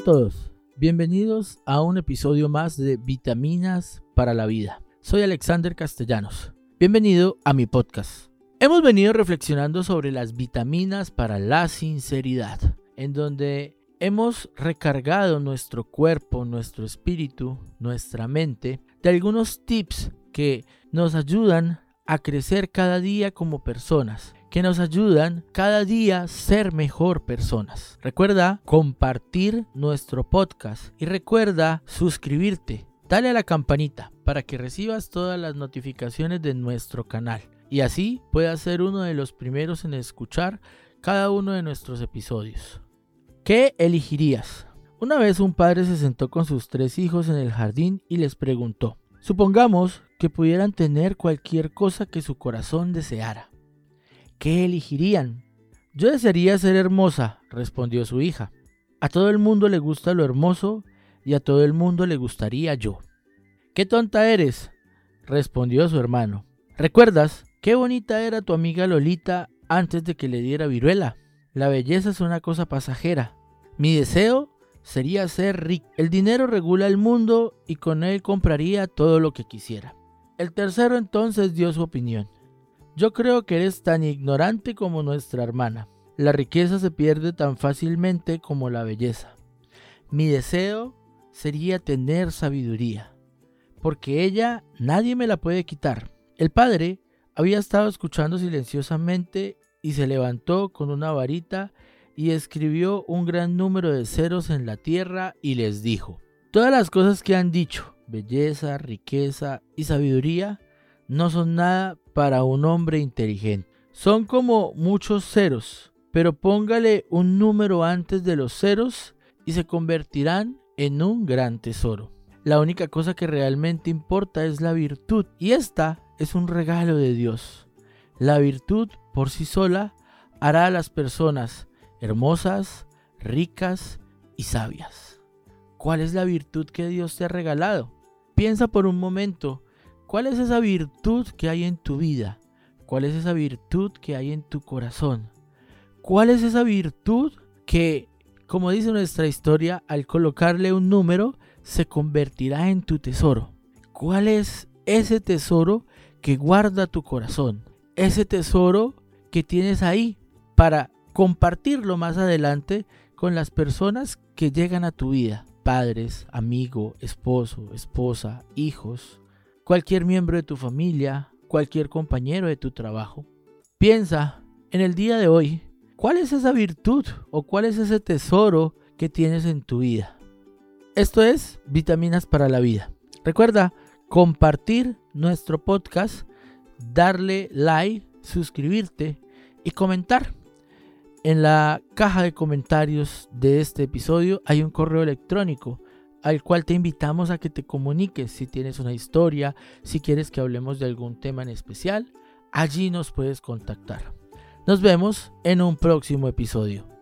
a todos, bienvenidos a un episodio más de Vitaminas para la Vida. Soy Alexander Castellanos. Bienvenido a mi podcast. Hemos venido reflexionando sobre las vitaminas para la sinceridad, en donde hemos recargado nuestro cuerpo, nuestro espíritu, nuestra mente de algunos tips que nos ayudan a crecer cada día como personas que nos ayudan cada día a ser mejor personas. Recuerda compartir nuestro podcast y recuerda suscribirte. Dale a la campanita para que recibas todas las notificaciones de nuestro canal y así puedas ser uno de los primeros en escuchar cada uno de nuestros episodios. ¿Qué elegirías? Una vez un padre se sentó con sus tres hijos en el jardín y les preguntó, supongamos que pudieran tener cualquier cosa que su corazón deseara. ¿Qué elegirían? Yo desearía ser hermosa, respondió su hija. A todo el mundo le gusta lo hermoso y a todo el mundo le gustaría yo. ¡Qué tonta eres! respondió su hermano. ¿Recuerdas qué bonita era tu amiga Lolita antes de que le diera viruela? La belleza es una cosa pasajera. Mi deseo sería ser rico. El dinero regula el mundo y con él compraría todo lo que quisiera. El tercero entonces dio su opinión. Yo creo que eres tan ignorante como nuestra hermana. La riqueza se pierde tan fácilmente como la belleza. Mi deseo sería tener sabiduría, porque ella nadie me la puede quitar. El padre había estado escuchando silenciosamente y se levantó con una varita y escribió un gran número de ceros en la tierra y les dijo, todas las cosas que han dicho, belleza, riqueza y sabiduría, no son nada para un hombre inteligente. Son como muchos ceros, pero póngale un número antes de los ceros y se convertirán en un gran tesoro. La única cosa que realmente importa es la virtud y esta es un regalo de Dios. La virtud por sí sola hará a las personas hermosas, ricas y sabias. ¿Cuál es la virtud que Dios te ha regalado? Piensa por un momento ¿Cuál es esa virtud que hay en tu vida? ¿Cuál es esa virtud que hay en tu corazón? ¿Cuál es esa virtud que, como dice nuestra historia, al colocarle un número, se convertirá en tu tesoro? ¿Cuál es ese tesoro que guarda tu corazón? Ese tesoro que tienes ahí para compartirlo más adelante con las personas que llegan a tu vida. Padres, amigo, esposo, esposa, hijos, cualquier miembro de tu familia, cualquier compañero de tu trabajo. Piensa en el día de hoy, ¿cuál es esa virtud o cuál es ese tesoro que tienes en tu vida? Esto es Vitaminas para la Vida. Recuerda compartir nuestro podcast, darle like, suscribirte y comentar. En la caja de comentarios de este episodio hay un correo electrónico al cual te invitamos a que te comuniques si tienes una historia, si quieres que hablemos de algún tema en especial, allí nos puedes contactar. Nos vemos en un próximo episodio.